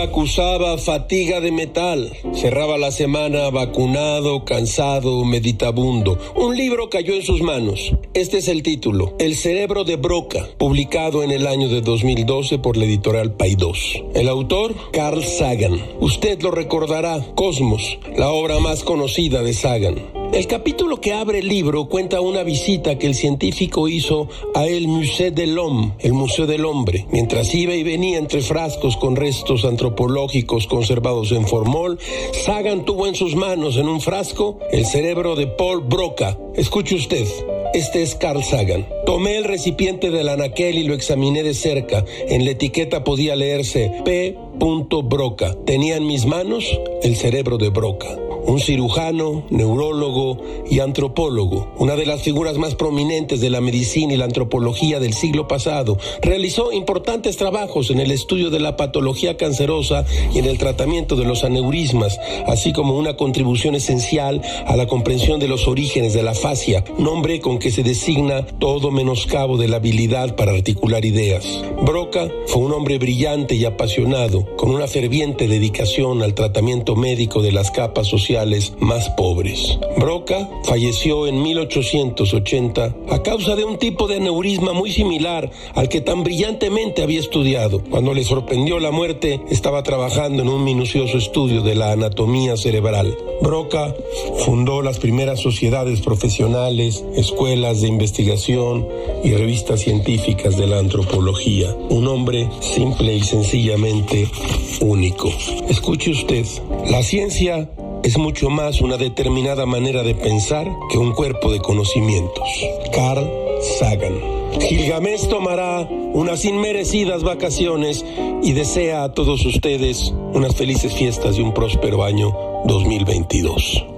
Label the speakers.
Speaker 1: acusaba fatiga de metal. Cerraba la semana vacunado, cansado, meditabundo. Un libro cayó en sus manos. Este es el título, El cerebro de Broca, publicado en el año de 2012 por la editorial Paidós. El autor, Carl Sagan. Usted lo recordará, Cosmos, la obra más conocida de Sagan. El capítulo que abre el libro cuenta una visita que el científico hizo a el Musée de l'Homme, el Museo del Hombre. Mientras iba y venía entre frascos con restos antropológicos conservados en formol, Sagan tuvo en sus manos en un frasco el cerebro de Paul Broca. Escuche usted. Este es Carl Sagan. Tomé el recipiente del anaquel y lo examiné de cerca. En la etiqueta podía leerse P. Broca. Tenía en mis manos el cerebro de Broca un cirujano, neurólogo y antropólogo, una de las figuras más prominentes de la medicina y la antropología del siglo pasado, realizó importantes trabajos en el estudio de la patología cancerosa y en el tratamiento de los aneurismas, así como una contribución esencial a la comprensión de los orígenes de la fascia, nombre con que se designa todo menoscabo de la habilidad para articular ideas. Broca fue un hombre brillante y apasionado, con una ferviente dedicación al tratamiento médico de las capas más pobres. Broca falleció en 1880 a causa de un tipo de aneurisma muy similar al que tan brillantemente había estudiado. Cuando le sorprendió la muerte, estaba trabajando en un minucioso estudio de la anatomía cerebral. Broca fundó las primeras sociedades profesionales, escuelas de investigación y revistas científicas de la antropología. Un hombre simple y sencillamente único. Escuche usted, la ciencia es mucho más una determinada manera de pensar que un cuerpo de conocimientos. Carl Sagan. Gilgamesh tomará unas inmerecidas vacaciones y desea a todos ustedes unas felices fiestas y un próspero año 2022.